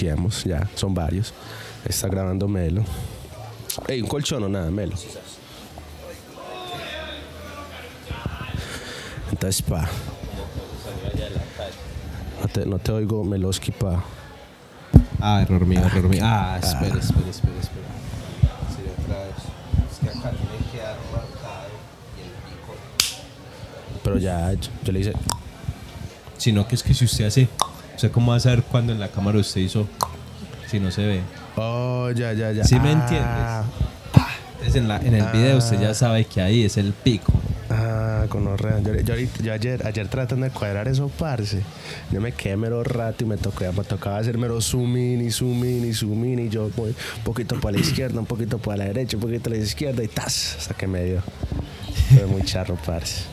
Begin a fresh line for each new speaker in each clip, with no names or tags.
ya, son varios. Está grabando Melo. Ey, un colchón o nada, Melo. Entonces, pa. No te, no te oigo, Meloski, pa.
Ah, error mío, error mío. Ah, espera, espera, espera, espera. Sí, otra vez. Es que acá tiene que marcado y el pico.
Pero ya, yo, yo le hice.
Sino que es que si usted hace. ¿Usted cómo va a saber cuándo en la cámara usted hizo? Si no se ve.
Oh, ya, ya, ya.
¿Sí me
Ah,
entiendes? Entonces en, la, en el video usted ya sabe que ahí es el pico.
Ah, con orrea. Yo, yo, yo ayer, ayer tratando de cuadrar eso, parce. Yo me quedé mero rato y me, tocó, me tocaba hacer mero zoom in y zoom in y zoom in. Y yo voy un poquito para la izquierda, un poquito para la derecha, un poquito a la izquierda y tas, hasta que me dio. Fue muy charro, parce.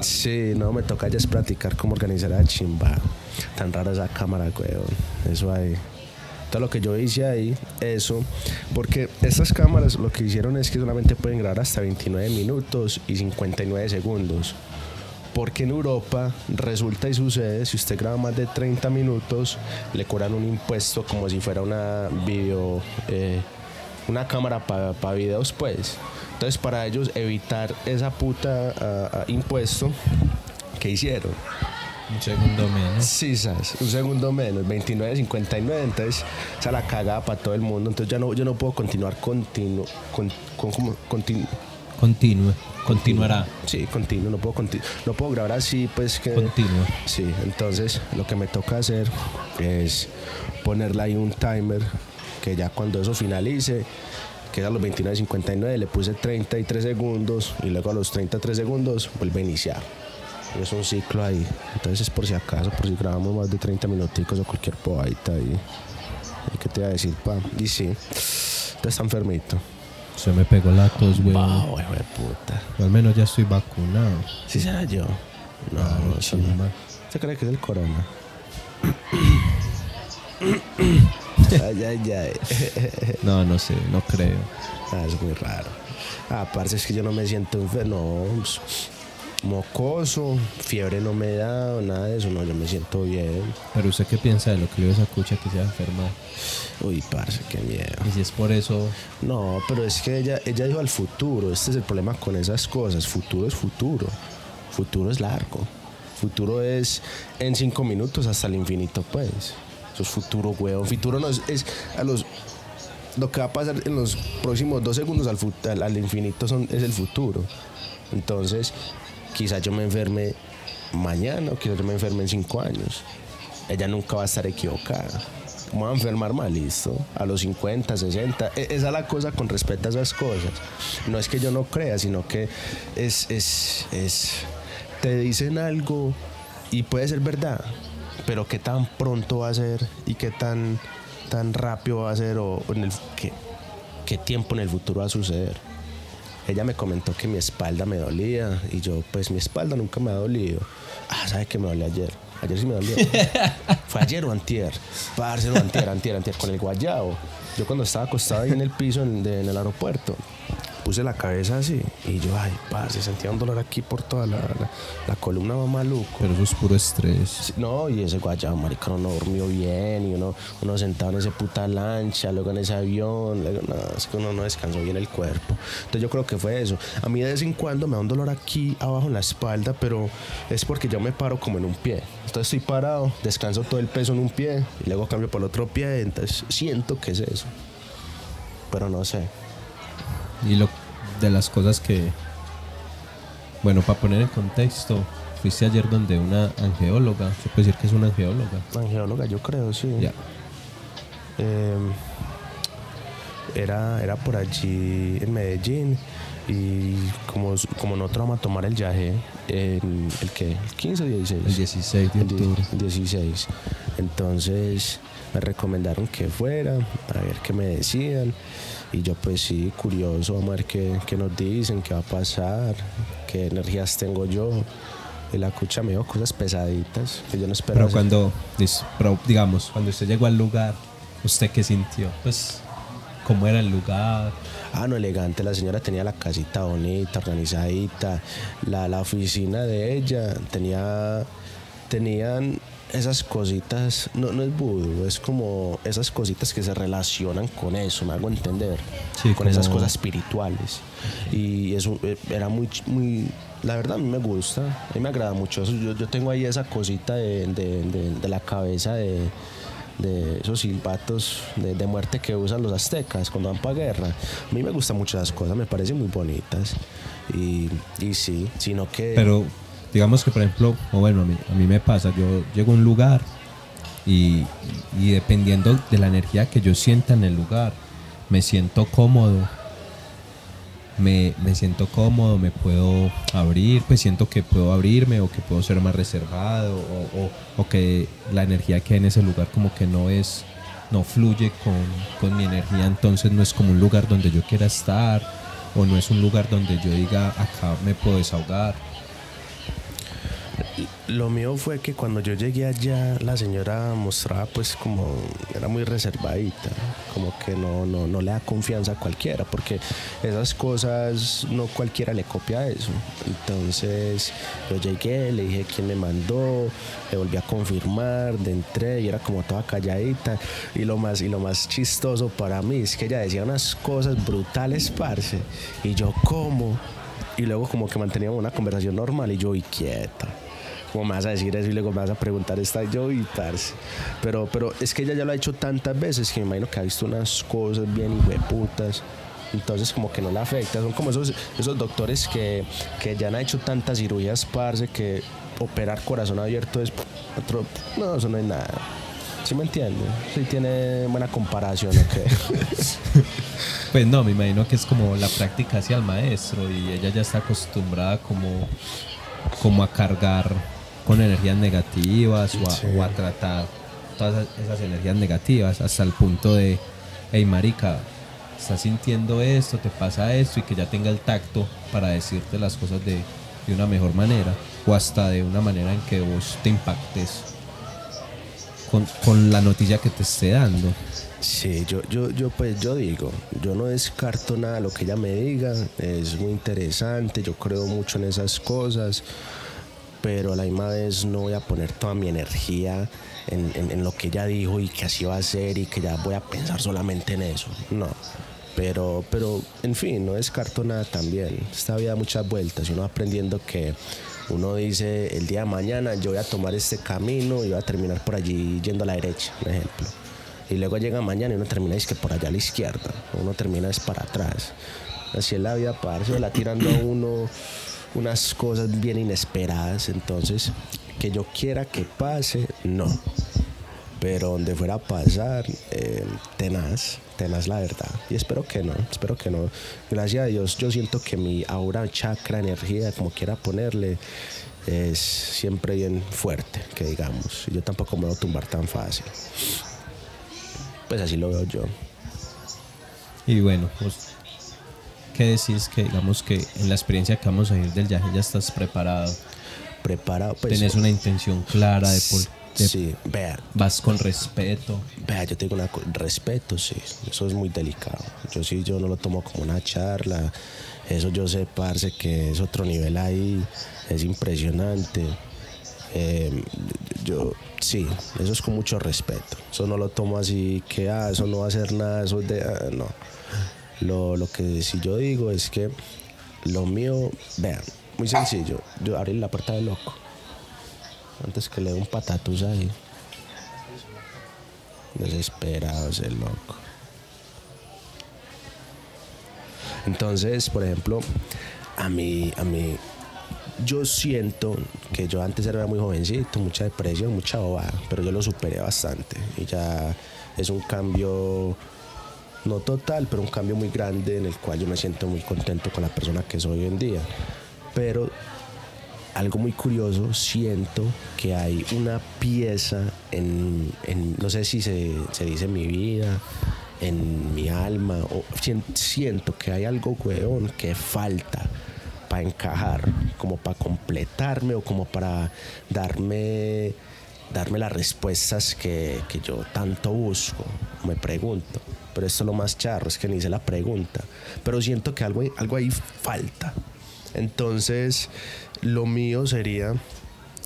Sí, no, me toca ya es practicar cómo organizar la chimba. Tan rara esa cámara, weón. Eso ahí. Todo lo que yo hice ahí, eso, porque estas cámaras lo que hicieron es que solamente pueden grabar hasta 29 minutos y 59 segundos. Porque en Europa resulta y sucede, si usted graba más de 30 minutos, le cobran un impuesto como si fuera una video, eh, una cámara para videos, pues. Entonces, para ellos evitar esa puta ah, ah, impuesto, ¿qué hicieron?
Un segundo menos.
Sí, sabes, un segundo menos, 29, 59, entonces esa la cagada para todo el mundo, entonces ya no, yo no puedo continuar continuo, con, con, como- continu-.
Continuará.
sí, continuo, no puedo, conti- no puedo grabar así, pues que...
Continúe.
Sí, entonces lo que me toca hacer es ponerle ahí un timer que ya cuando eso finalice, que a los 29.59 le puse 33 segundos y luego a los 33 segundos vuelve a iniciar. Es un ciclo ahí. Entonces es por si acaso, por si grabamos más de 30 minuticos o cualquier poadita ahí. ¿Y qué te iba a decir, pa? Y sí, tú está enfermito.
Se me pegó la tos, güey.
Wow, hijo de puta.
Al menos ya estoy vacunado.
¿Sí será yo? No,
Ah,
no, eso no.
chimba.
¿Usted cree que es el corona? ay, ay, ay.
No, no sé, no creo.
Ah, es muy raro. Ah, parce, es que yo no me siento enfermo. No, pues, mocoso, fiebre no me da, nada de eso. No, yo me siento bien.
Pero usted qué piensa de lo que le dio esa cucha que se ha enfermado.
Uy, parce, qué miedo.
Y si es por eso,
No, pero es que ella, ella dijo al futuro. Este es el problema con esas cosas. Futuro es futuro. Futuro es largo. Futuro es en cinco minutos hasta el infinito, pues. Eso es futuro, weón. Futuro no es, es a los. Lo que va a pasar en los próximos dos segundos al, al, al infinito son, es el futuro. Entonces, quizás yo me enferme mañana o quizás yo me enferme en cinco años. Ella nunca va a estar equivocada. Me voy a enfermar mal, listo. A los 50, 60. E- Esa es la cosa con respecto a esas cosas. No es que yo no crea, sino que es, es, es. Te dicen algo y puede ser verdad, pero qué tan pronto va a ser y qué tan, tan rápido va a ser o en el, qué, qué tiempo en el futuro va a suceder. Ella me comentó que mi espalda me dolía y yo, pues mi espalda nunca me ha dolido. Ah, ¿sabe que me dolió ayer? Ayer sí me dolió. Fue ayer o antier. Parce, no, antier, antier, antier, con el guayabo. Yo cuando estaba acostado ahí en el piso en, de- en el aeropuerto, puse la cabeza así y yo, ay, parce, sentía un dolor aquí por toda la, la, la columna, va maluco.
pero eso es puro estrés.
Sí, No, y ese guayabo, marica, no durmió bien, y uno, uno sentado en ese puta lancha, luego en ese avión, luego, no, es que uno no descansó bien el cuerpo. Entonces yo creo que fue eso. A mí de vez en cuando me da un dolor aquí abajo en la espalda, pero es porque yo me paro como en un pie. Entonces estoy parado, descanso todo el peso en un pie, y luego cambio por el otro pie, entonces siento que es eso. Pero no sé.
Y lo de las cosas que. Bueno, para poner en contexto, fuiste ayer donde una angeóloga. Se puede decir que es una angeóloga.
Angeóloga, yo creo, sí.
Ya.
Eh, era, era por allí en Medellín y como, como nosotros vamos a tomar el viaje en el que el 15 o 16
El 16 de
El
octubre.
el 16 entonces me recomendaron que fuera a ver qué me decían y yo pues sí curioso vamos a ver qué, qué nos dicen qué va a pasar qué energías tengo yo y la cucha me dijo cosas pesaditas que yo no esperaba
Pero cuando, pero digamos, cuando usted llegó al lugar, ¿usted qué sintió? Pues, ¿cómo era el lugar?
Ah, no, elegante. La señora tenía la casita bonita, organizadita. La, la oficina de ella tenía, tenían esas cositas, no, no es vudú, es como esas cositas que se relacionan con eso, me hago entender,
Sí,
con esas
como-
cosas espirituales. Y eso eh, era muy, muy, la verdad a mí me gusta, a mí me agrada mucho eso. Yo, yo tengo ahí esa cosita de, de- de- de la cabeza de, de esos silbatos de, de muerte que usan los aztecas cuando van para guerra. A mí me gustan mucho esas cosas, me parecen muy bonitas. Y, y sí, sino que...
Pero digamos que, por ejemplo, o bueno, a mí, a mí me pasa, yo llego a un lugar y, y dependiendo de la energía que yo sienta en el lugar, me siento cómodo. Me, me siento cómodo, me puedo abrir, pues siento que puedo abrirme o que puedo ser más reservado o, o- o que la energía que hay en ese lugar como que no es, no fluye con, con mi energía, entonces no es como un lugar donde yo quiera estar o no es un lugar donde yo diga acá me puedo desahogar.
Lo mío fue que cuando yo llegué allá, la señora mostraba pues como, era muy reservadita, como que no, no, no le da confianza a cualquiera, porque esas cosas no cualquiera le copia eso. Entonces yo llegué, le dije quién me mandó, le volví a confirmar, de entré y era como toda calladita. Y lo más, y lo más chistoso para mí es que ella decía unas cosas brutales, parce. Y yo, ¿cómo? Y luego como que manteníamos una conversación normal y yo, y quieta. ¿Cómo me vas a decir eso y luego me vas a preguntar esta yo y parce? Pero, pero es que ella ya lo ha hecho tantas veces que me imagino que ha visto unas cosas bien hijueputas. Entonces como que no le afecta. Son como esos, esos doctores que, que ya han hecho tantas cirugías, parce, que operar corazón abierto es otro... No, eso no es nada. ¿Sí me entiende? Sí tiene buena comparación, ¿ok?
Pues no, me imagino que es como la práctica hacia el maestro y ella ya está acostumbrada como, como a cargar con energías negativas o a,
Sí.
o a tratar todas esas- esas energías negativas hasta el punto de, hey marica, estás sintiendo esto, te pasa esto y que ya tenga el tacto para decirte las cosas de, de una mejor manera o hasta de una manera en que vos te impactes con, con la noticia que te esté dando.
Sí, yo, yo, yo pues yo digo, yo no descarto nada de lo que ella me diga, es muy interesante, yo creo mucho en esas cosas, pero a la misma vez no voy a poner toda mi energía en, lo que ella dijo y que así va a ser y que ya voy a pensar solamente en eso, no. Pero, pero, en fin, no descarto nada también. Esta vida da muchas vueltas uno aprendiendo que uno dice el día de mañana yo voy a tomar este camino y voy a terminar por allí yendo a la derecha, por ejemplo. Y luego llega mañana y uno termina es que por allá a la izquierda, uno termina es para atrás. Así es la vida, parce, la tirando a uno unas cosas bien inesperadas. Entonces, que yo quiera que pase, no. Pero donde fuera a pasar, eh, tenaz, tenaz la verdad. Y espero que no, espero que no. Gracias a Dios, yo siento que mi aura, chakra, energía, como quiera ponerle, es siempre bien fuerte, que digamos. Yo tampoco me voy a tumbar tan fácil. Pues así lo veo yo.
Y bueno, pues, ¿qué decís que digamos que en la experiencia que vamos a ir del viaje ya estás preparado?
Preparado, pues.
Tenés una intención clara de por de-
Sí, vea,
vas con respeto.
Vea, yo tengo una respeto, sí, eso es muy delicado. Yo sí, yo no lo tomo como una charla. Eso yo sé, parce, que es otro nivel ahí, es impresionante. Eh, yo, sí, eso es con mucho respeto. Eso no lo tomo así que, ah, eso no va a hacer nada, eso es de, ah, no. Lo, lo que sí yo digo es que lo mío, vean, muy sencillo. Yo abrí la puerta del loco. Antes que le dé un patatús ahí. Desesperado ese loco. Entonces, por ejemplo, a mí, a mí, yo siento que yo antes era muy jovencito, mucha depresión, mucha bobada, pero yo lo superé bastante y ya es un cambio, no total, pero un cambio muy grande en el cual yo me siento muy contento con la persona que soy hoy en día. Pero algo muy curioso, siento que hay una pieza en, no sé si se, dice mi vida, en mi alma, o sien- siento que hay algo, weón, que falta para encajar, como para completarme o como para darme, darme las respuestas que, yo tanto busco, me pregunto. Pero esto es lo más charro, es que ni hice la pregunta. Pero siento que algo, algo ahí falta. Entonces, lo mío sería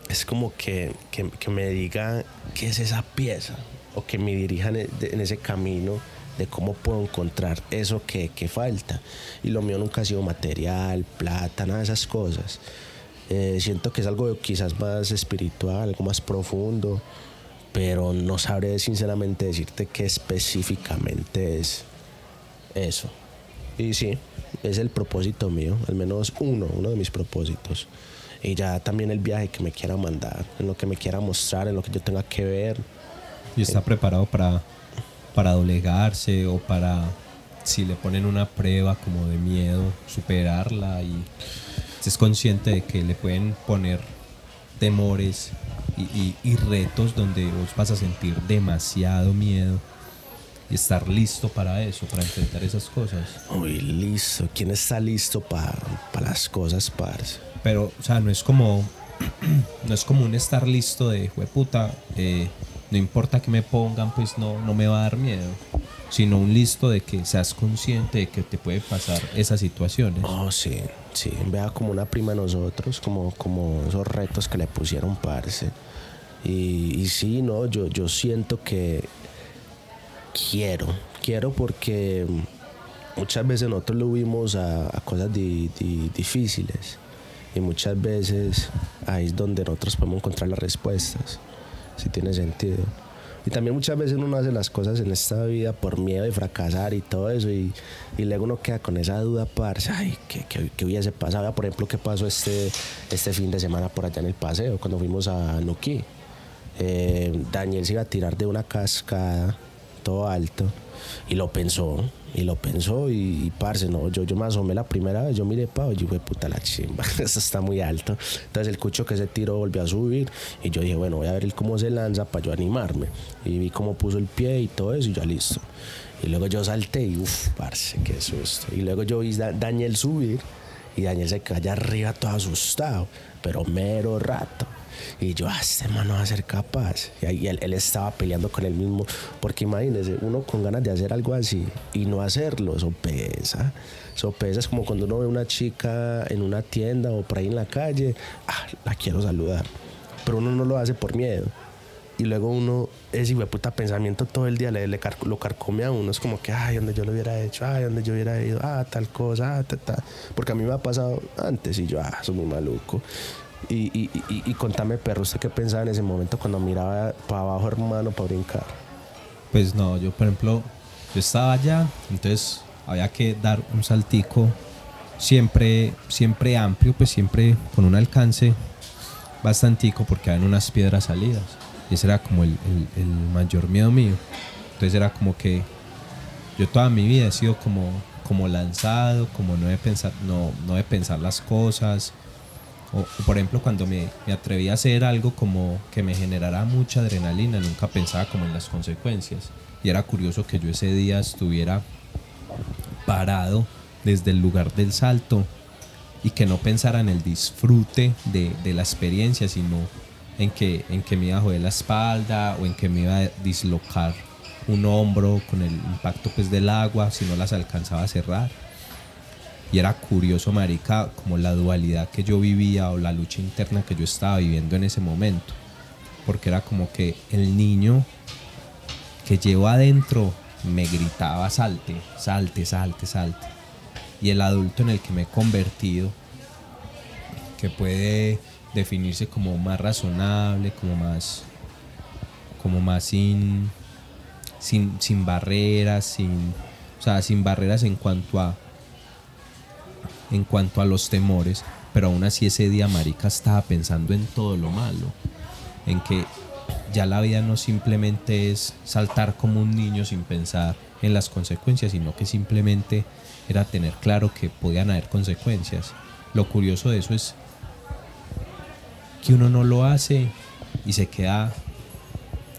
es como que, que, que me diga qué es esa pieza o que me dirijan en, en ese camino de cómo puedo encontrar eso que, que, falta. Y lo mío nunca ha sido material, plata, nada de esas cosas. Eh, siento que es algo quizás más espiritual, algo más profundo, pero no sabré sinceramente decirte qué específicamente es eso. Y sí, es el propósito mío, al menos uno, uno de mis propósitos. Y ya también el viaje que me quiera mandar, en lo que me quiera mostrar, en lo que yo tenga que ver.
¿Y está preparado para, para doblegarse o para, si le ponen una prueba como de miedo, superarla y es consciente de que le pueden poner temores y, y, y retos donde vos vas a sentir demasiado miedo? y estar listo para eso, para enfrentar esas cosas.
Uy, listo. ¿Quién está listo para las cosas, parce?
Pero, o sea, no es como. no es como un estar listo de, puta, eh, no importa que me pongan, pues no, no me va a dar miedo. Sino un listo de que seas consciente de que te puede pasar esas situaciones.
Oh, sí, sí. Vea como una prima de nosotros, como, como esos retos que le pusieron, parce. Y, y sí, no, yo, yo siento que quiero, quiero porque muchas veces nosotros lo vimos a, cosas di, di, difíciles y muchas veces ahí es donde nosotros podemos encontrar las respuestas, si tiene sentido. Y también muchas veces uno hace las cosas en esta vida por miedo de fracasar y todo eso y, y luego uno queda con esa duda, parce, ay, ¿qué, qué, hubiese pasado? Por ejemplo, ¿qué pasó este, este fin de semana por allá en el paseo cuando fuimos a Nuki? Eh, Daniel se iba a tirar de una cascada todo alto. Y lo pensó, y lo pensó, y, y parce, no, yo, yo me asomé la primera vez, yo miré pa, y fue puta la chimba, eso está muy alto. Entonces el cucho que se tiró volvió a subir, y yo dije, bueno, voy a ver cómo se lanza para yo animarme. Y vi cómo puso el pie y todo eso, y ya listo. Y luego yo salté, y uff, parce, qué susto. Y luego yo vi a Daniel subir, y Daniel se calla arriba todo asustado, pero mero rato. Y yo, ah, este man no va a ser capaz. Y ahí él, él, estaba peleando con él mismo. Porque imagínese, uno con ganas de hacer algo así y no hacerlo, eso pesa. Eso pesa. Es como cuando uno ve una chica en una tienda o por ahí en la calle, ah, la quiero saludar. Pero uno no lo hace por miedo. Y luego uno, ese puta pensamiento todo el día le, le lo carcome a uno. Es como que, ay, donde yo lo hubiera hecho, ay, donde yo hubiera ido, ah, tal cosa, ah, tal, tal. Porque a mí me ha pasado antes y yo, ah, soy muy maluco. Y, y, y, contame, perro, ¿usted qué pensaba en ese momento cuando miraba para abajo, hermano, para brincar?
Pues no, yo, por ejemplo, yo estaba allá, entonces había que dar un saltico siempre, siempre amplio, pues siempre con un alcance bastantico porque había unas piedras salidas. Y ese era como el, el, el mayor miedo mío. Entonces era como que yo toda mi vida he sido como, como lanzado, como no de pensar, no, no de pensar las cosas, por ejemplo, cuando me, me, atreví a hacer algo como que me generara mucha adrenalina, nunca pensaba como en las consecuencias. Y era curioso que yo ese día estuviera parado desde el lugar del salto y que no pensara en el disfrute de, de la experiencia, sino en que, en que me iba a joder la espalda o en que me iba a dislocar un hombro con el impacto pues, del agua si no las alcanzaba a cerrar y era curioso, marica, como la dualidad que yo vivía o la lucha interna que yo estaba viviendo en ese momento. Porque era como que el niño que llevo adentro me gritaba salte, salte, salte, salte. Y el adulto en el que me he convertido, que puede definirse como más razonable, como más, como más sin, sin, sin barreras, sin, o sea, sin barreras en cuanto a en cuanto a los temores, pero aún así ese día Marica estaba pensando en todo lo malo, en que ya la vida no simplemente es saltar como un niño sin pensar en las consecuencias, sino que simplemente era tener claro que podían haber consecuencias. Lo curioso de eso es que uno no lo hace y se queda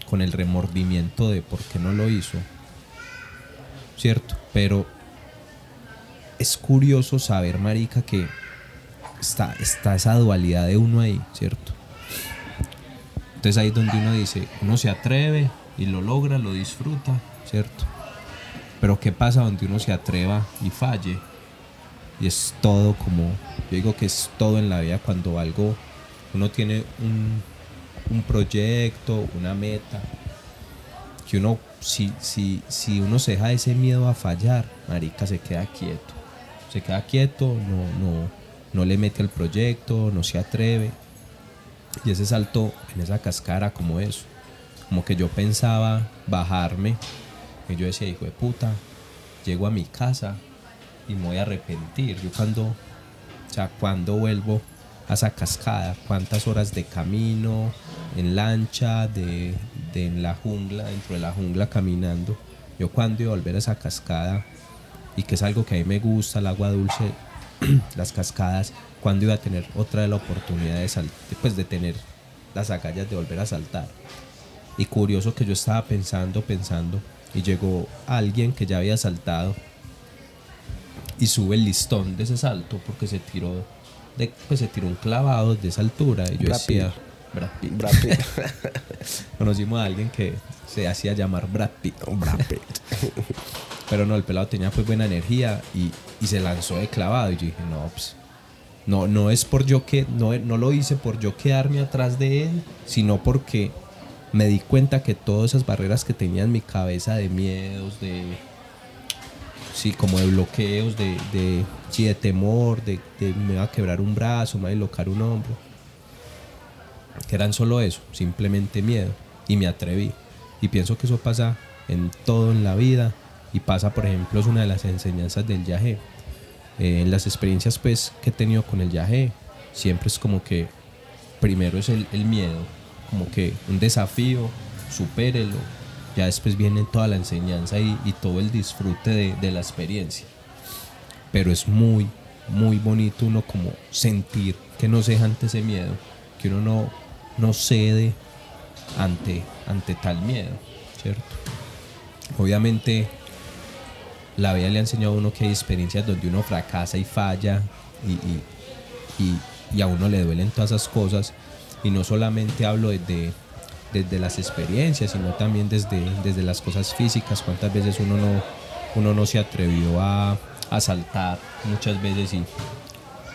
con el remordimiento de por qué no lo hizo, ¿cierto? Pero es curioso saber, marica, que está, está esa dualidad de uno ahí, ¿cierto? Entonces ahí es donde uno dice, uno se atreve y lo logra, lo disfruta, ¿cierto? Pero ¿qué pasa donde uno se atreva y falle? Y es todo como, yo digo que es todo en la vida cuando algo uno tiene un, un proyecto, una meta, que uno, si, si, si uno se deja ese miedo a fallar, marica, se queda quieto. Se queda quieto, no, no, no le mete al proyecto, no se atreve. Y ese salto en esa cascara como eso. Como que yo pensaba bajarme. Y yo decía, hijo de puta, llego a mi casa y me voy a arrepentir. Yo cuando, o sea, cuando vuelvo a esa cascada, cuántas horas de camino, en lancha, de, de en la jungla, dentro de la jungla caminando. Yo cuando iba a volver a esa cascada, y que es algo que a mí me gusta, el agua dulce, las cascadas, cuando iba a tener otra de la oportunidad de, sal, pues de tener las agallas de volver a saltar. Y curioso que yo estaba pensando, pensando, y llegó alguien que ya había saltado y sube el listón de ese salto porque se tiró, de, pues se tiró un clavado de esa altura. Y yo
Brad
decía,
Pitt.
Brad Pitt.
Brad Pitt.
Conocimos a alguien que se hacía llamar Brad Pitt.
Brad Pitt.
Pero no, el pelado tenía pues buena energía y, y se lanzó de clavado. Y yo dije, no, pues, no, no es por yo que, no, no lo hice por yo quedarme atrás de él, sino porque me di cuenta que todas esas barreras que tenía en mi cabeza de miedos, de, sí, como de bloqueos, de, de, sí, de temor, de, me va a quebrar un brazo, me va a dislocar un hombro, que eran solo eso, simplemente miedo. Y me atreví. Y pienso que eso pasa en todo en la vida y pasa, por ejemplo, es una de las enseñanzas del viaje. Eh, en las experiencias pues que he tenido con el viaje, siempre es como que primero es el, miedo, como que un desafío, supérelo, ya después viene toda la enseñanza y, todo el disfrute de, de la experiencia. Pero es muy, muy bonito uno como sentir que no se deja ante ese miedo, que uno no, no cede ante, ante tal miedo, ¿cierto? Obviamente la vida le ha enseñado a uno que hay experiencias donde uno fracasa y falla y, y, y- a uno le duelen todas esas cosas. Y no solamente hablo desde, desde las experiencias, sino también desde, desde las cosas físicas. Cuántas veces uno no, uno no se atrevió a, a saltar muchas veces y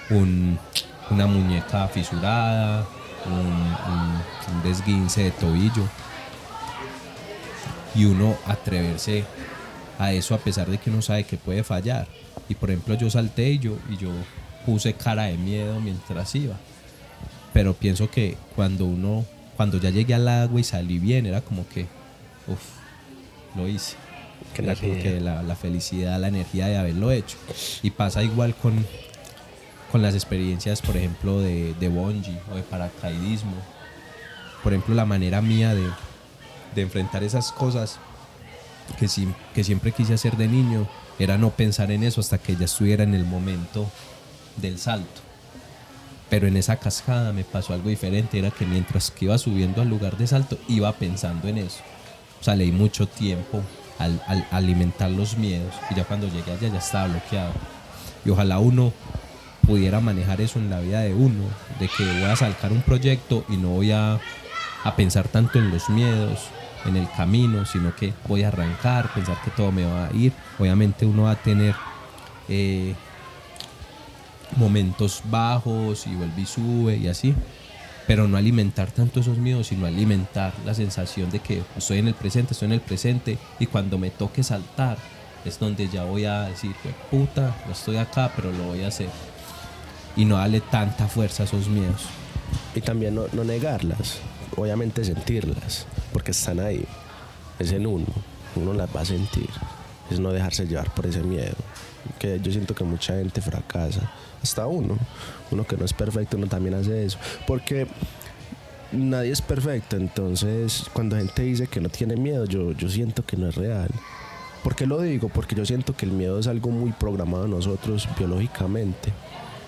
un- una muñeca fisurada, un desguince de tobillo. Y uno atreverse a eso a pesar de que uno sabe que puede fallar. Y por ejemplo yo salté y yo, y yo puse cara de miedo mientras iba. Pero pienso que cuando uno, cuando ya llegué al agua y salí bien, era como que, uff, lo hice. Era como que la, la felicidad, la energía de haberlo hecho. Y pasa igual con, con las experiencias, por ejemplo, de, de bungee o de paracaidismo. Por ejemplo, la manera mía de, de enfrentar esas cosas que, que siempre quise hacer de niño era no pensar en eso hasta que ya estuviera en el momento del salto. Pero en esa cascada me pasó algo diferente, era que mientras que iba subiendo al lugar de salto, iba pensando en eso. O sea, leí mucho tiempo al, al alimentar los miedos y ya cuando llegué allá ya estaba bloqueado. Y ojalá uno pudiera manejar eso en la vida de uno, de que voy a sacar un proyecto y no voy a, a pensar tanto en los miedos, en el camino, sino que voy a arrancar, pensar que todo me va a ir. Obviamente uno va a tener eh, momentos bajos y vuelve y sube y así, pero no alimentar tanto esos miedos, sino alimentar la sensación de que estoy en el presente, estoy en el presente y cuando me toque saltar es donde ya voy a decir, "Jue puta, no estoy acá, pero lo voy a hacer. Y no darle tanta fuerza a esos miedos.
Y también no, no negarlas, obviamente sentirlas, porque están ahí. Es en uno, uno las va a sentir. Es no dejarse llevar por ese miedo. Que yo siento que mucha gente fracasa, hasta uno. Uno que no es perfecto, uno también hace eso. Porque nadie es perfecto, entonces cuando gente dice que no tiene miedo, yo, yo siento que no es real. ¿Por qué lo digo? Porque yo siento que el miedo es algo muy programado en nosotros biológicamente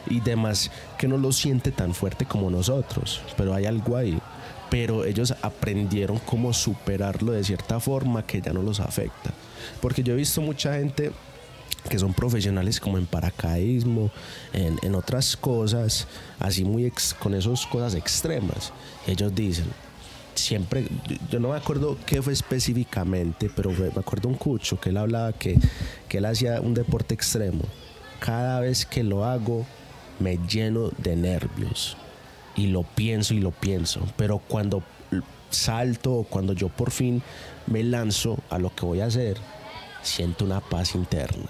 y demás que no lo siente tan fuerte como nosotros, pero hay algo ahí. Pero ellos aprendieron cómo superarlo de cierta forma que ya no los afecta. Porque yo he visto mucha gente que son profesionales como en paracaidismo, en, en otras cosas, así muy ex- con esas cosas extremas. Ellos dicen, siempre, yo- no me acuerdo qué fue específicamente, pero me acuerdo un cucho que él hablaba que, que él hacía un deporte extremo. Cada vez que lo hago, me lleno de nervios. Y lo pienso y lo pienso. Pero cuando salto, cuando yo por fin me lanzo a lo que voy a hacer, siento una paz interna.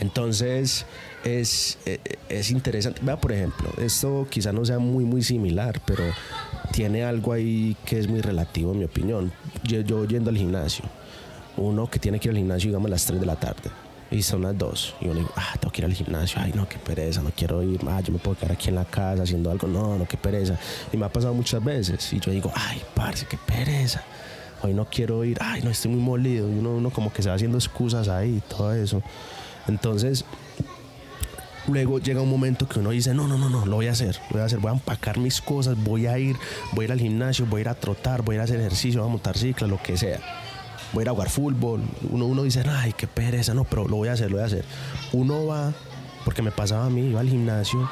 Entonces es, eh, es interesante. Vea, por ejemplo, esto quizá no sea muy, muy similar, pero tiene algo ahí que es muy relativo, en mi opinión. Yo, yo yendo al gimnasio, uno que tiene que ir al gimnasio, digamos, a las 3 de la tarde y son las dos. Y uno dice, ah, tengo que ir al gimnasio. Ay, no, qué pereza, no quiero ir. Ah, yo me puedo quedar aquí en la casa haciendo algo. No, no, qué pereza. Y me ha pasado muchas veces. Y yo digo, ay, parce, qué pereza. Hoy no quiero ir. Ay, no, estoy muy molido. Y uno, uno como que se va haciendo excusas ahí, todo eso. Entonces, luego llega un momento que uno dice, no, no, no, no, lo voy a hacer, lo voy a hacer, voy a empacar mis cosas, voy a ir, voy a ir al gimnasio, voy a ir a trotar, voy a ir a hacer ejercicio, voy a montar cicla, lo que sea voy a ir a jugar fútbol. Uno, uno dice, ay, qué pereza, no, pero lo voy a hacer, lo voy a hacer. Uno va, porque me pasaba a mí, iba al gimnasio,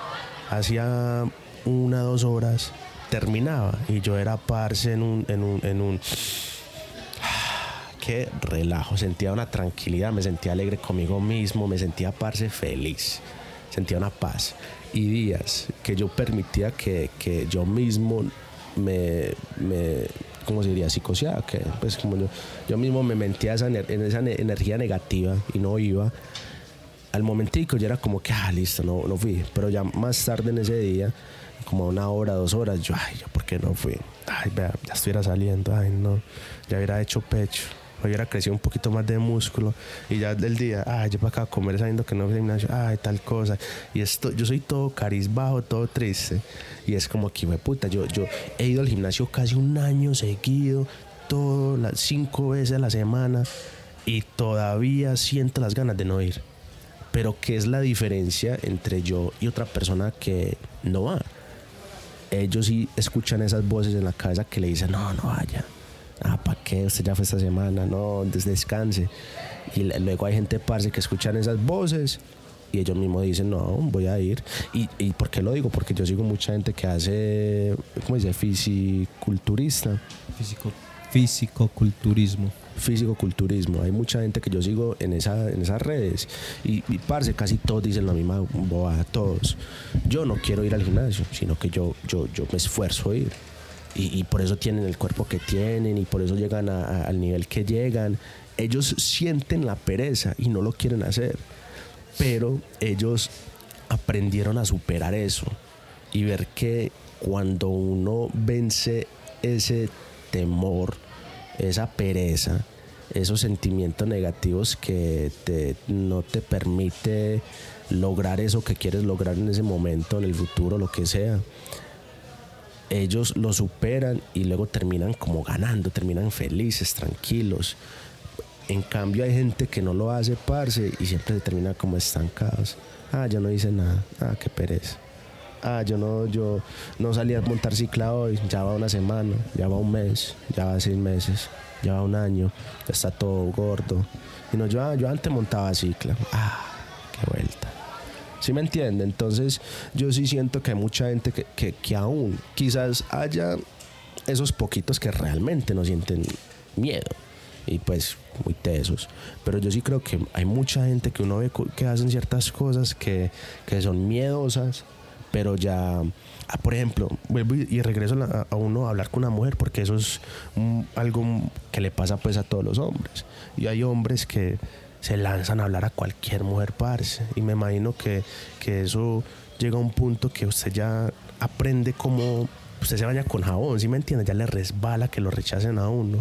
hacía una, dos horas, terminaba y yo era parce en un, en un, en un qué relajo, sentía una tranquilidad, me sentía alegre conmigo mismo, me sentía parce feliz, sentía una paz. Y días que yo permitía que, que yo mismo me, me ¿cómo se diría? Psicoseada, que pues como yo, yo mismo me mentía en esa energía negativa y no iba. Al momentico ya era como que, ah, listo, no, no fui. Pero ya más tarde en ese día, como una hora, dos horas, yo, ay, yo, ¿por qué no fui? Ay, vea, ya estuviera saliendo, ay, no, ya hubiera hecho pecho hubiera crecido un poquito más de músculo y ya del día, ay, yo para acá a comer sabiendo que no voy al gimnasio, ay, tal cosa. Y esto, yo soy todo carizbajo, todo triste. Y es como que, me puta, yo, yo he ido al gimnasio casi un año seguido, todo, cinco veces a la semana y todavía siento las ganas de no ir. Pero ¿qué es la diferencia entre yo y otra persona que no va? Ellos sí escuchan esas voces en la cabeza que le dicen, no, no vaya ah, ¿para qué? Usted ya fue esta semana, no, descanse. Y luego hay gente, parce, que escuchan esas voces y ellos mismos dicen, no, voy a ir. ¿Y, ¿Y por qué lo digo? Porque yo sigo mucha gente que hace, ¿cómo dice? Fisiculturista.
Físico, físico-culturismo.
Físico-culturismo. Hay mucha gente que yo sigo en, esa, en esas redes. Y, y, parce, casi todos dicen la misma bobada, todos. Yo no quiero ir al gimnasio, sino que yo, yo, yo me esfuerzo a ir y, por eso tienen el cuerpo que tienen y por eso llegan al nivel que llegan. Ellos sienten la pereza y no lo quieren hacer, pero ellos aprendieron a superar eso y ver que cuando uno vence ese temor, esa pereza, esos sentimientos negativos que te, no te permite lograr eso que quieres lograr en ese momento, en el futuro, lo que sea, ellos lo superan y luego terminan como ganando, terminan felices, tranquilos. En cambio hay gente que no lo hace, parce, y siempre se termina como estancados. Ah, yo no hice nada. Ah, qué pereza. Ah, yo no, yo no salí a montar cicla hoy. Ya va una semana, ya va un mes, ya va seis meses, ya va un año. Ya está todo gordo. Y no, yo, ah, yo antes montaba cicla. Ah, qué vuelta. ¿Sí me entiende? Entonces yo sí siento que hay mucha gente que, que, aún quizás haya esos poquitos que realmente no sienten miedo y pues muy tesos. Pero yo sí creo que hay mucha gente que uno ve que hacen ciertas cosas que, que son miedosas, pero ya, ah, por ejemplo, vuelvo y, regreso a, uno a hablar con una mujer porque eso es algo que le pasa pues a todos los hombres. Y hay hombres que se lanzan a hablar a cualquier mujer, parce. Y me imagino que, que eso llega a un punto que usted ya aprende como usted se vaya con jabón, ¿sí me entiende? Ya le resbala que lo rechacen a uno.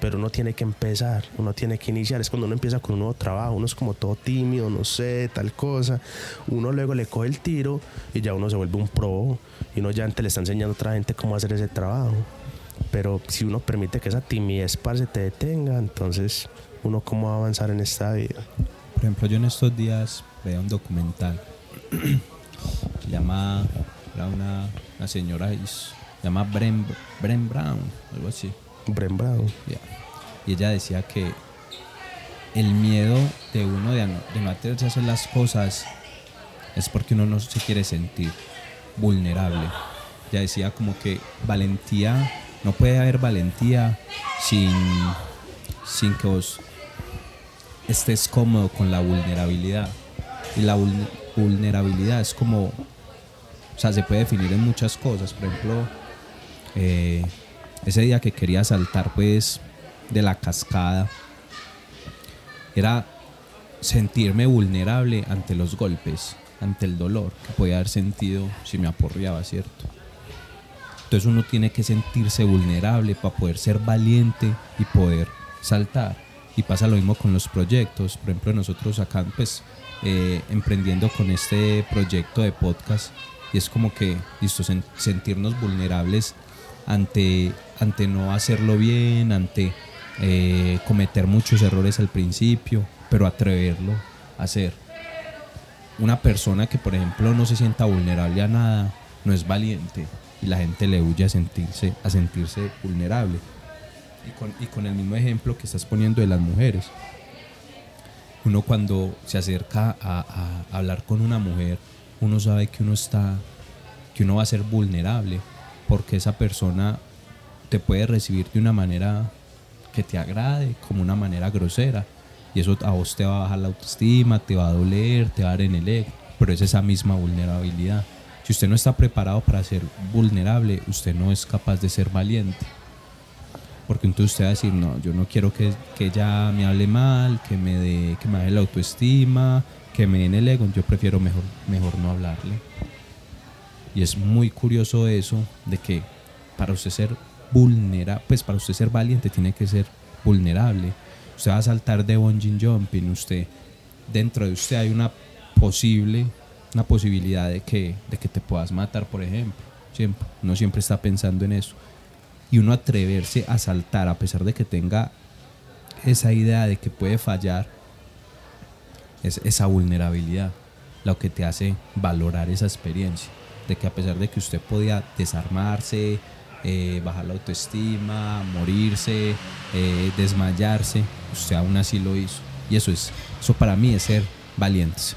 Pero uno tiene que empezar, uno tiene que iniciar. Es cuando uno empieza con un nuevo trabajo, uno es como todo tímido, no sé, tal cosa. Uno luego le coge el tiro y ya uno se vuelve un pro. Y uno ya antes le está enseñando a otra gente cómo hacer ese trabajo. Pero si uno permite que esa timidez, parce, te detenga, entonces uno cómo va a avanzar en esta vida.
Por ejemplo, yo en estos días veo un documental. llama una, una señora, se llama Bren, Bren Brown, algo así.
Bren Brown.
Y ella decía que el miedo de uno de, de no atreverse a hacer las cosas es porque uno no se quiere sentir vulnerable. Ella decía como que valentía, no puede haber valentía sin, sin que vos estés cómodo con la vulnerabilidad. Y la vulnerabilidad es como o sea, se puede definir en muchas cosas. Por ejemplo, eh, ese día que quería saltar pues de la cascada, era sentirme vulnerable ante los golpes, ante el dolor que podía haber sentido si me aporreaba, ¿cierto? Entonces uno tiene que sentirse vulnerable para poder ser valiente y poder saltar. Y pasa lo mismo con los proyectos. Por ejemplo, nosotros acá, pues, eh, emprendiendo con este proyecto de podcast, y es como que, listo, sentirnos vulnerables ante, ante no hacerlo bien, ante eh, cometer muchos errores al principio, pero atreverlo a hacer. Una persona que, por ejemplo, no se sienta vulnerable a nada, no es valiente y la gente le huye sentirse, a sentirse vulnerable. Y con, y con el mismo ejemplo que estás poniendo de las mujeres. Uno cuando se acerca a, a hablar con una mujer, uno sabe que uno está, que uno va a ser vulnerable, porque esa persona te puede recibir de una manera que te agrade, como una manera grosera. Y eso a vos te va a bajar la autoestima, te va a doler, te va a dar en el ego. Pero es esa misma vulnerabilidad. Si usted no está preparado para ser vulnerable, usted no es capaz de ser valiente. Porque entonces usted va a decir, no, yo no quiero que, que ella me hable mal, que me dé, que me baje la autoestima, que me den el ego, yo prefiero mejor, mejor no hablarle. Y es muy curioso eso de que para usted ser vulnerable, pues para usted ser valiente tiene que ser vulnerable. Usted va a saltar de bungee jumping, usted dentro de usted hay una posible una posibilidad de que, de que te puedas matar, por ejemplo. Siempre, uno siempre está pensando en eso. Y uno atreverse a saltar a pesar de que tenga esa idea de que puede fallar, es esa vulnerabilidad lo que te hace valorar esa experiencia. De que a pesar de que usted podía desarmarse, eh, bajar la autoestima, morirse, eh, desmayarse, usted aún así lo hizo. Y eso es, eso para mí es ser valientes.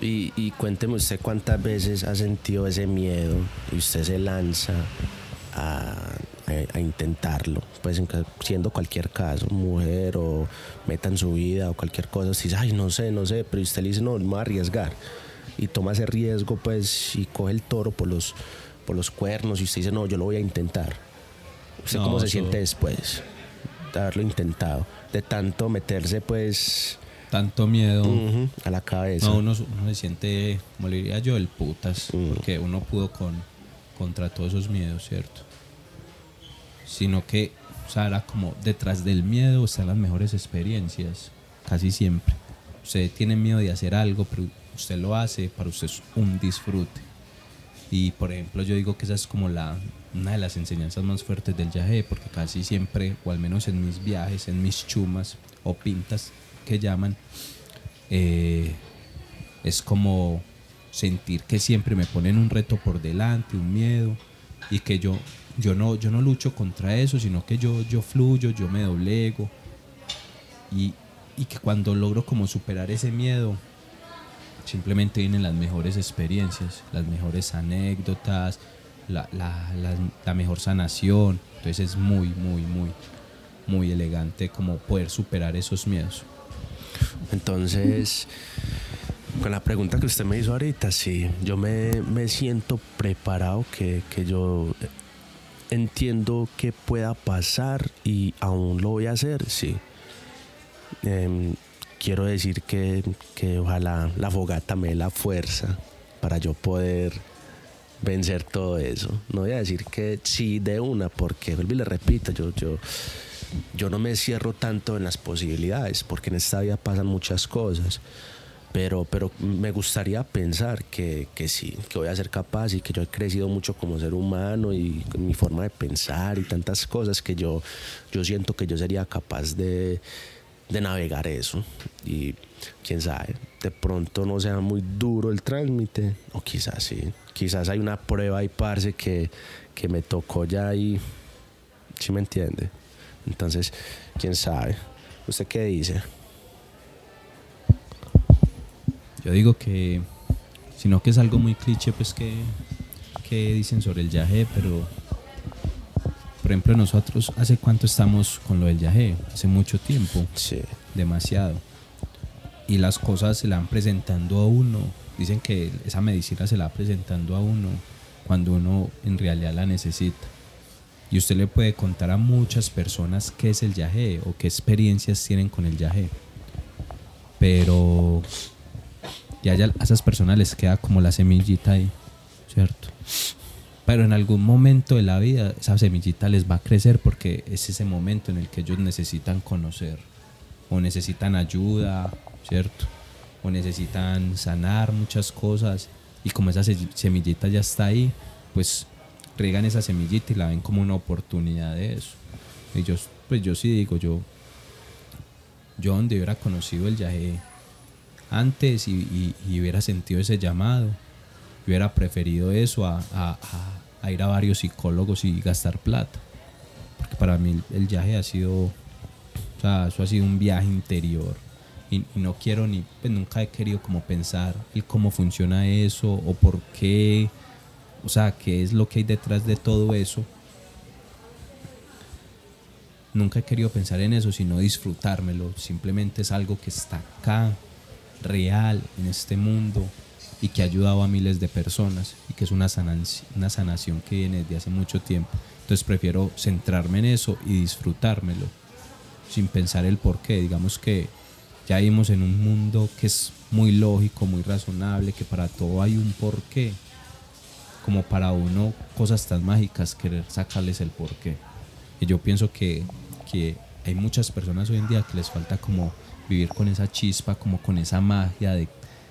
Y, y cuénteme usted cuántas veces ha sentido ese miedo y usted se lanza a, a, intentarlo, pues siendo cualquier caso, mujer o meta en su vida o cualquier cosa, si dice, ay, no sé, no sé, pero usted le dice, no, me voy a arriesgar y toma ese riesgo, pues, y coge el toro por los, por los cuernos y usted dice, no, yo lo voy a intentar. ¿Usted cómo se siente después de haberlo intentado? De tanto meterse, pues...
Tanto miedo.
a la cabeza.
No, uno, se siente, como le diría yo, el putas, porque uno pudo con, contra todos esos miedos, ¿cierto? sino que, o sea, era como detrás del miedo están las mejores experiencias, casi siempre. Usted tiene miedo de hacer algo, pero usted lo hace, para usted es un disfrute. Y por ejemplo, yo digo que esa es como la, una de las enseñanzas más fuertes del viaje, porque casi siempre, o al menos en mis viajes, en mis chumas o pintas que llaman, eh, es como sentir que siempre me ponen un reto por delante, un miedo, y que yo yo no, yo no lucho contra eso, sino que yo, yo fluyo, yo me doblego. Y, y que cuando logro como superar ese miedo, simplemente vienen las mejores experiencias, las mejores anécdotas, la, la, la, mejor sanación. Entonces es muy, muy, muy, muy elegante como poder superar esos miedos.
Entonces, con la pregunta que usted me hizo ahorita, sí, yo me, me siento preparado que, que yo entiendo que pueda pasar y aún lo voy a hacer, sí. Em, quiero decir que, que, ojalá la fogata me dé la fuerza para yo poder vencer todo eso. No voy a decir que sí de una, porque, vuelvo y le repito, yo, yo, yo no me cierro tanto en las posibilidades, porque en esta vida pasan muchas cosas pero, pero me gustaría pensar que, que, sí, que voy a ser capaz y que yo he crecido mucho como ser humano y mi forma de pensar y tantas cosas que yo, yo siento que yo sería capaz de, de navegar eso. Y quién sabe, de pronto no sea muy duro el trámite, o quizás sí, quizás hay una prueba y parce que, que me tocó ya y, ¿sí me entiende? Entonces, quién sabe. ¿Usted qué dice?
Yo digo que, sino que es algo muy cliché, pues que, que dicen sobre el yaje, pero por ejemplo nosotros, ¿hace cuánto estamos con lo del yaje? Hace mucho tiempo.
Sí.
Demasiado. y las cosas se la van presentando a uno. Dicen que esa medicina se la va presentando a uno cuando uno en realidad la necesita. Y usted le puede contar a muchas personas qué es el yagé o qué experiencias tienen con el yagé. Pero ya a esas personas les queda como la semillita ahí, ¿cierto? Pero en algún momento de la vida esa semillita les va a crecer porque es ese momento en el que ellos necesitan conocer o necesitan ayuda, ¿cierto? O necesitan sanar muchas cosas y como esa semillita ya está ahí, pues riegan esa semillita y la ven como una oportunidad de eso. Y yo, pues yo sí digo, yo, yo donde hubiera conocido el yaje antes y, hubiera sentido ese llamado, hubiera preferido eso a, ir a varios psicólogos y gastar plata. Porque para mí el viaje ha sido, o sea, eso ha sido un viaje interior. Y, no quiero ni, pues nunca he querido como pensar el cómo funciona eso o por qué, o sea, qué es lo que hay detrás de todo eso. Nunca he querido pensar en eso, sino disfrutármelo. Simplemente es algo que está acá, real en este mundo y que ha ayudado a miles de personas y que es una sanación, una sanación que viene desde hace mucho tiempo. Entonces prefiero centrarme en eso y disfrutármelo sin pensar el por qué. Digamos que ya vivimos en un mundo que es muy lógico, muy razonable, que para todo hay un porqué. Como para uno cosas tan mágicas querer sacarles el porqué. Y yo pienso que, que hay muchas personas hoy en día que les falta como vivir con esa chispa, como con esa magia, de,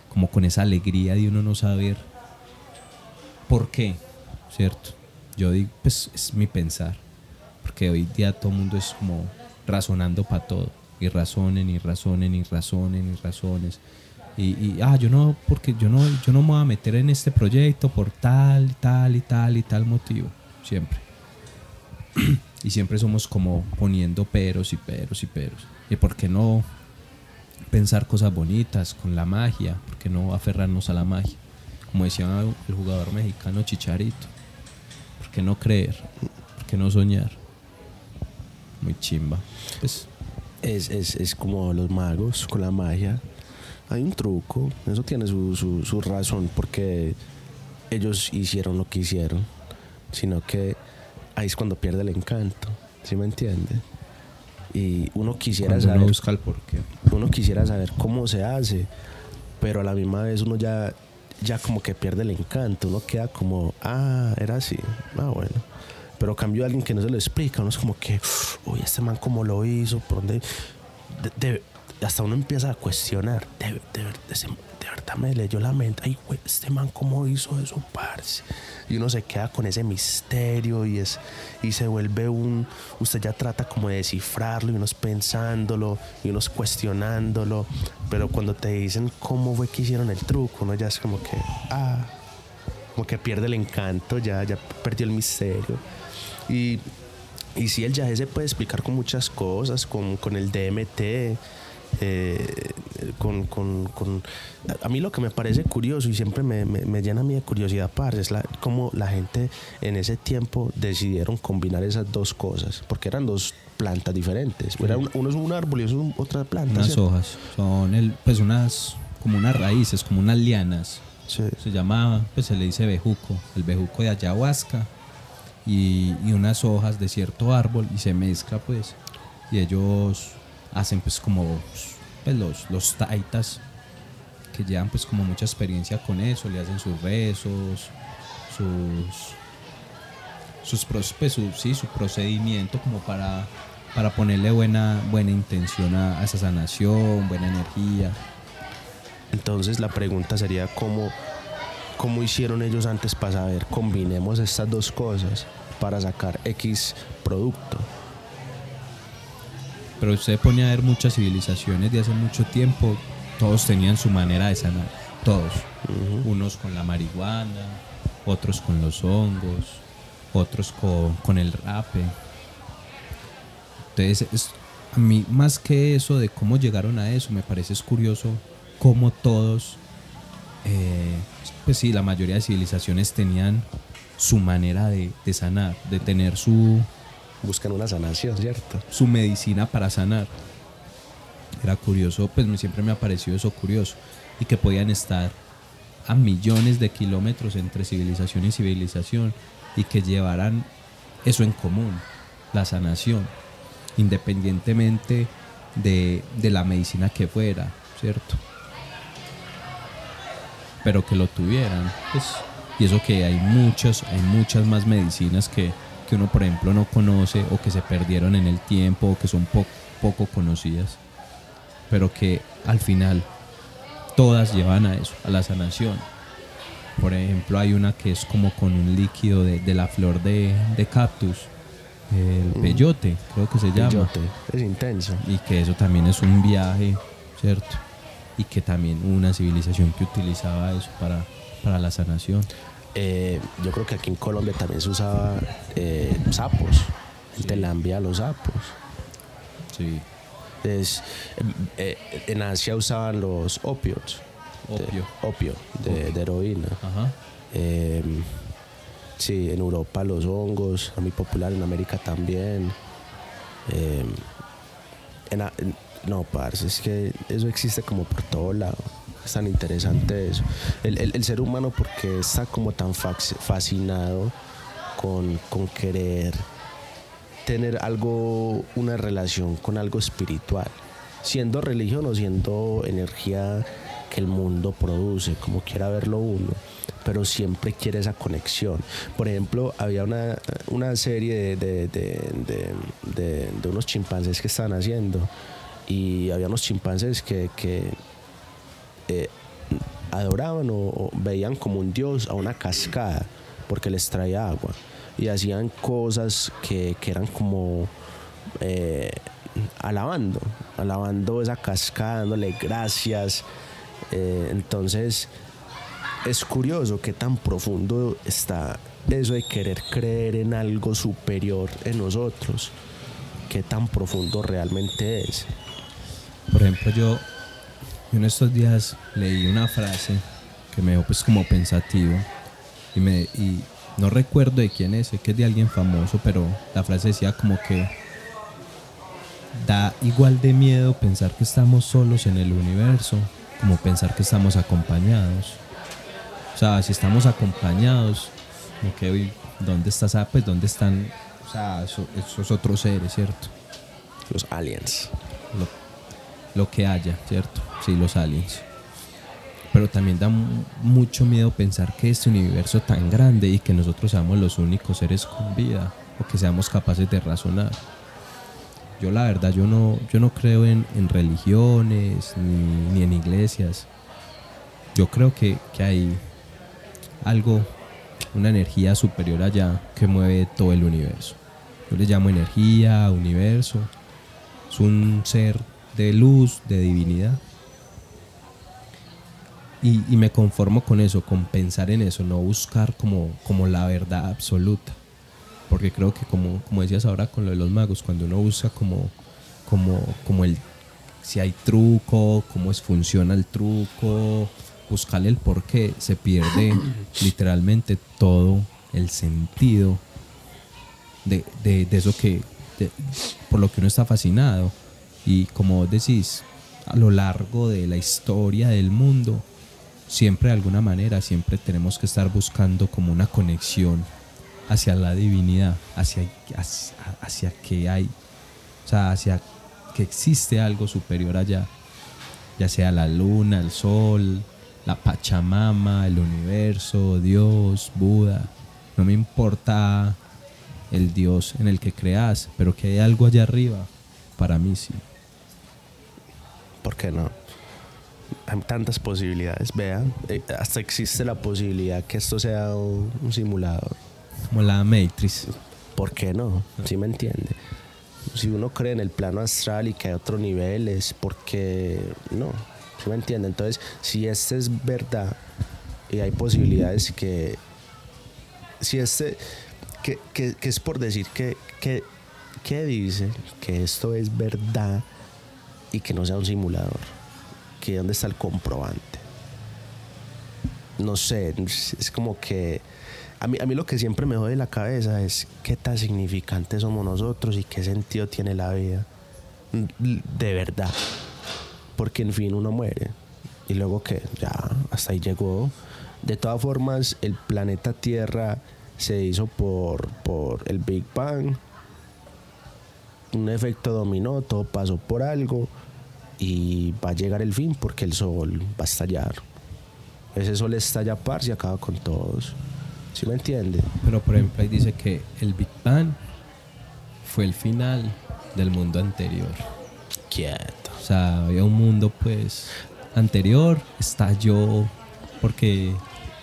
como con esa alegría de uno no saber por qué, ¿cierto? Yo digo, pues es mi pensar, porque hoy día todo el mundo es como razonando para todo, y razonen, y razonen, y razonen, y razones. Y, ah, yo no, porque yo no, yo no me voy a meter en este proyecto por tal, tal y tal y tal motivo, siempre. y siempre somos como poniendo peros y peros y peros. ¿Y por qué no pensar cosas bonitas con la magia, porque no aferrarnos a la magia. Como decía el jugador mexicano Chicharito, ¿por qué no creer? ¿Por qué no soñar? Muy chimba. Pues,
es, es, es, como los magos con la magia. Hay un truco, eso tiene su, su, su razón, porque ellos hicieron lo que hicieron, sino que ahí es cuando pierde el encanto, ¿sí me entiende? Y uno quisiera saber
uno busca el porqué.
uno quisiera saber cómo se hace pero a la misma vez uno ya ya como que pierde el encanto uno queda como ah era así ah bueno pero cambio a alguien que no se lo explica uno es como que uy este man cómo lo hizo por dónde hasta uno empieza a cuestionar. De, de, verdad me leyó la mente. Ay güey este man cómo hizo eso parce y uno se queda con ese misterio y, es, y se vuelve un, usted ya trata como de descifrarlo y unos pensándolo y unos cuestionándolo, pero cuando te dicen cómo fue que hicieron el truco, uno ya es como que, ah, como que pierde el encanto, ya, ya perdió el misterio. Y, y sí, el viaje se puede explicar con muchas cosas, con, con el DMT, eh, con, con, con, a mí lo que me parece curioso y siempre me, me, llena a mí de curiosidad, par, es la, cómo la gente en ese tiempo decidieron combinar esas dos cosas, porque eran dos plantas diferentes. uno es un árbol y eso es otra planta.
Unas hojas, son el, pues unas, como unas raíces, como unas lianas. Se llama, pues se le dice bejuco, el bejuco de ayahuasca y, y unas hojas de cierto árbol y se mezcla pues y ellos hacen pues como pues, los, los taitas que llevan pues como mucha experiencia con eso, le hacen sus rezos, sus sus pues, su, sí, su procedimiento como para, para ponerle buena, buena intención a, esa sanación, buena energía.
Entonces la pregunta sería cómo, cómo hicieron ellos antes para saber combinemos estas dos cosas para sacar X producto
pero usted pone a ver muchas civilizaciones de hace mucho tiempo, todos tenían su manera de sanar, todos. Unos con la marihuana, otros con los hongos, otros con, el rape. Entonces, a mí más que eso de cómo llegaron a eso, me parece es curioso cómo todos, eh, pues sí, la mayoría de civilizaciones tenían su manera de sanar, de tener su,
buscan una sanación, ¿cierto?
Su medicina para sanar. era curioso, pues siempre me ha parecido eso curioso, y que podían estar a millones de kilómetros entre civilización y civilización y que llevaran eso en común, la sanación, independientemente de, de la medicina que fuera, ¿cierto? Pero que lo tuvieran, pues, y eso que hay muchas, hay muchas más medicinas que, que uno, por ejemplo, no conoce o que se perdieron en el tiempo o que son poco conocidas, pero que al final todas llevan a eso, a la sanación. Por ejemplo, hay una que es como con un líquido de, de la flor de, de, cactus, el peyote, creo que se llama.
Peyote, es intenso.
Y que eso también es un viaje, ¿cierto? Y que también una civilización que utilizaba eso para, para la sanación.
Eh, yo creo que aquí en Colombia también se usaba eh, sapos. Sí. Te la envía los sapos.
Sí.
Es, eh, en Asia usaban los opios.
Opio.
De, opio, de, de heroína.
Ajá.
Eh, sí, en Europa los hongos, muy popular en América también. En, en, no, parce, es que eso existe como por todo lado. Es tan interesante eso. El, el, ser humano porque está como tan fascinado con, con querer tener algo, una relación con algo espiritual, siendo religión o siendo energía que el mundo produce, como quiera verlo uno, pero siempre quiere esa conexión. Por ejemplo, había una, una serie de, de, de, de, unos chimpancés que estaban haciendo y había unos chimpancés que, que adoraban o, veían como un dios a una cascada porque les traía agua y hacían cosas que, que eran como eh, alabando, alabando esa cascada, dándole gracias. Eh, entonces es curioso qué tan profundo está eso de querer creer en algo superior en nosotros, qué tan profundo realmente es.
Por ejemplo, yo en estos días leí una frase que me dejó pues como pensativo y me, y no recuerdo de quién es, sé que es de alguien famoso, pero la frase decía como que da igual de miedo pensar que estamos solos en el universo como pensar que estamos acompañados. O sea, si estamos acompañados, como que, ¿dónde estás? Ah, pues, ¿dónde están? O sea, esos, esos otros seres, ¿cierto?
Los aliens.
Lo, lo que haya, ¿cierto? Sí, los aliens pero también da mucho miedo pensar que este universo tan grande y que nosotros seamos los únicos seres con vida o que seamos capaces de razonar. Yo la verdad, yo no, yo no creo en, religiones ni, ni, en iglesias. Yo creo que, que hay algo, una energía superior allá que mueve todo el universo. Yo le llamo energía, universo. Es un ser de luz, de divinidad y, y, me conformo con eso, con pensar en eso, no buscar como, como la verdad absoluta. Porque creo que como, como decías ahora con lo de los magos, cuando uno busca como, como, como el si hay truco, cómo es, funciona el truco, buscarle el por qué, se pierde literalmente todo el sentido de, de, de eso que, de, por lo que uno está fascinado. Y como vos decís, a lo largo de la historia del mundo, siempre de alguna manera, siempre tenemos que estar buscando como una conexión hacia la divinidad, hacia, hacia, que hay, o sea, hacia que existe algo superior allá, ya sea la luna, el sol, la Pachamama, el universo, Dios, Buda, no me importa el Dios en el que creas, pero que hay algo allá arriba, para mí sí.
¿Por qué no? Hay tantas posibilidades, vean, eh, hasta existe la posibilidad que esto sea un, un, simulador.
Como la Matrix.
¿Por qué no? ¿Sí me entiende? Si uno cree en el plano astral y que hay otros niveles, ¿por qué no? ¿Sí me entiende? Entonces, si este es verdad y hay posibilidades que, si este, que, que, que es por decir que, que, que dice que esto es verdad y que no sea un simulador que dónde está el comprobante. No sé, es como que a mí, a mí lo que siempre me jode la cabeza es qué tan significantes somos nosotros y qué sentido tiene la vida. De verdad. porque en fin uno muere. Y luego que ya, hasta ahí llegó. De todas formas, el planeta Tierra se hizo por, por el Big Bang. Un efecto dominó, todo pasó por algo y va a llegar el fin porque el sol va a estallar. Ese sol estalla par y acaba con todos. ¿Sí me entiende?
Pero por ejemplo ahí dice que el Big Bang fue el final del mundo anterior.
Quieto.
O sea, había un mundo pues anterior, estalló porque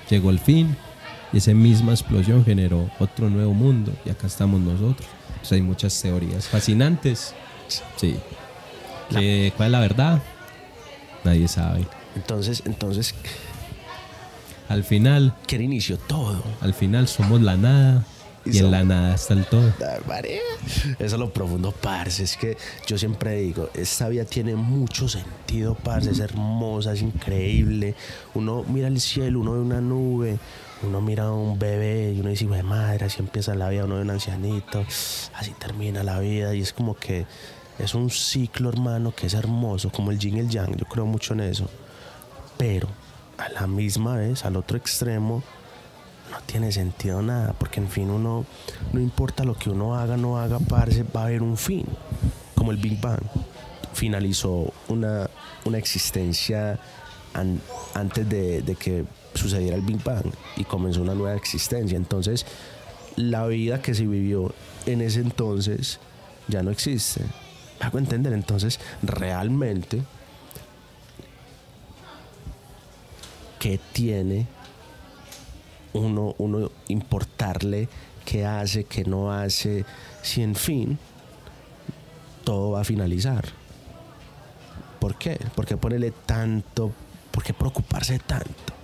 llegó el fin y esa misma explosión generó otro nuevo mundo y acá estamos nosotros. O sea, hay muchas teorías fascinantes. Sí. Que, ¿Cuál es la verdad? Nadie sabe.
Entonces, entonces,
Al final,
¿quién inició todo?
al final somos la nada y,
Y
en la nada está el todo.
Eso es lo profundo, parce. Es que yo siempre digo, esta vida tiene mucho sentido, parce. Es hermosa, es increíble. Uno mira el cielo, uno ve una nube, uno mira a un bebé y uno dice, "Hijo madre, así empieza la vida. Uno ve un ancianito, así termina la vida. Y es como que es un ciclo, hermano, que es hermoso, como el yin y el yang. Yo creo mucho en eso. Pero a la misma vez, al otro extremo, no tiene sentido nada, porque en fin uno, no importa lo que uno haga, no haga, parce, va a haber un fin, como el Big Bang. Finalizó una, una existencia an- antes de, de que sucediera el Big Bang y comenzó una nueva existencia. Entonces, la vida que se vivió en ese entonces ya no existe. ¿Me hago entender? Entonces, realmente, ¿qué tiene uno, uno importarle qué hace, qué no hace, si en fin todo va a finalizar. ¿Por qué? ¿Por qué ponerle tanto? ¿Por qué preocuparse tanto?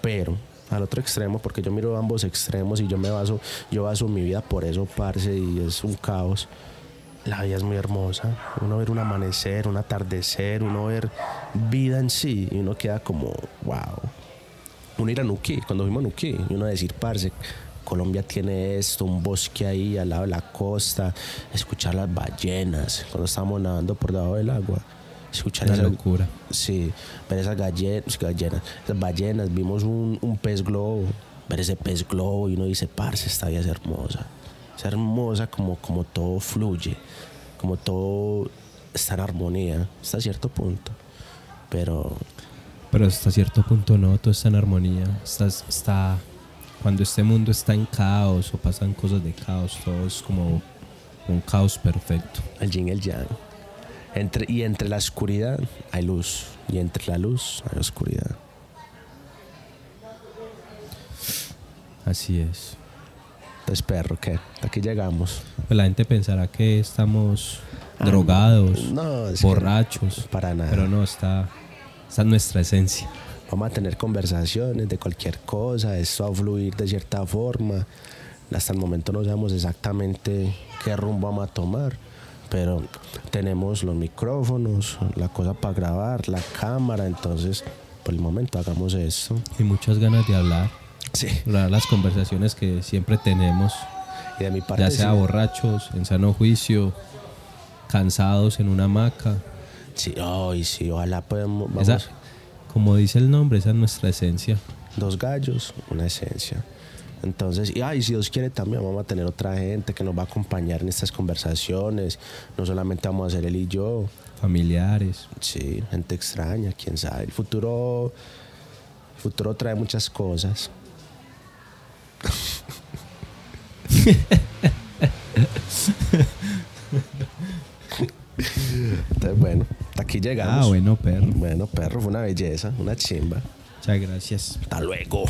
Pero al otro extremo, porque yo miro ambos extremos y yo me baso, yo baso mi vida por eso, parce, y es un caos. La vida es muy hermosa. Uno ver un amanecer, un atardecer, uno ver vida en sí, y uno queda como, wow uno ir a Nuquí, cuando fuimos a Nuquí, y uno decir, parce, Colombia tiene esto, un bosque ahí al lado de la costa, escuchar las ballenas, cuando estábamos nadando por debajo del agua, escuchar
Una
esa-
locura.
Sí, ver esas gallenas, gallenas, esas ballenas, vimos un, un pez globo, ver ese pez globo y uno dice, parce, esta vida es hermosa, es hermosa como, como todo fluye, como todo está en armonía, hasta cierto punto, pero
Pero hasta cierto punto no, todo está en armonía. Está, está, cuando este mundo está en caos o pasan cosas de caos, todo es como un caos perfecto.
el yin y el yang. Entre, y entre la oscuridad hay luz. Y entre la luz hay oscuridad.
Así es.
Entonces, perro, ¿qué? Hasta aquí llegamos.
Pues la gente pensará que estamos drogados,
Ah, No, es que
borrachos,
para nada.
pero no, está, está nuestra esencia.
Vamos a tener conversaciones de cualquier cosa. Esto va a fluir de cierta forma. Hasta el momento no sabemos exactamente qué rumbo vamos a tomar. Pero tenemos los micrófonos, la cosa para grabar, la cámara. Entonces, por el momento hagamos esto.
Y muchas ganas de hablar,
Sí.
las conversaciones que siempre tenemos,
Y de mi parte,
ya sea
sí.
borrachos, en sano juicio, cansados en una hamaca.
Sí, ay, sí, ojalá. Vamos.
Esa, como dice el nombre, esa es nuestra esencia.
dos gallos, una esencia. Entonces, y ay, si Dios quiere también vamos a tener otra gente que nos va a acompañar en estas conversaciones. No solamente vamos a ser él y yo,
Familiares.
sí, gente extraña, quién sabe. El futuro, el futuro trae muchas cosas. Entonces, bueno, hasta aquí llegamos.
Ah, bueno, perro.
Bueno, perro, fue una belleza, una chimba.
Muchas gracias.
Hasta luego.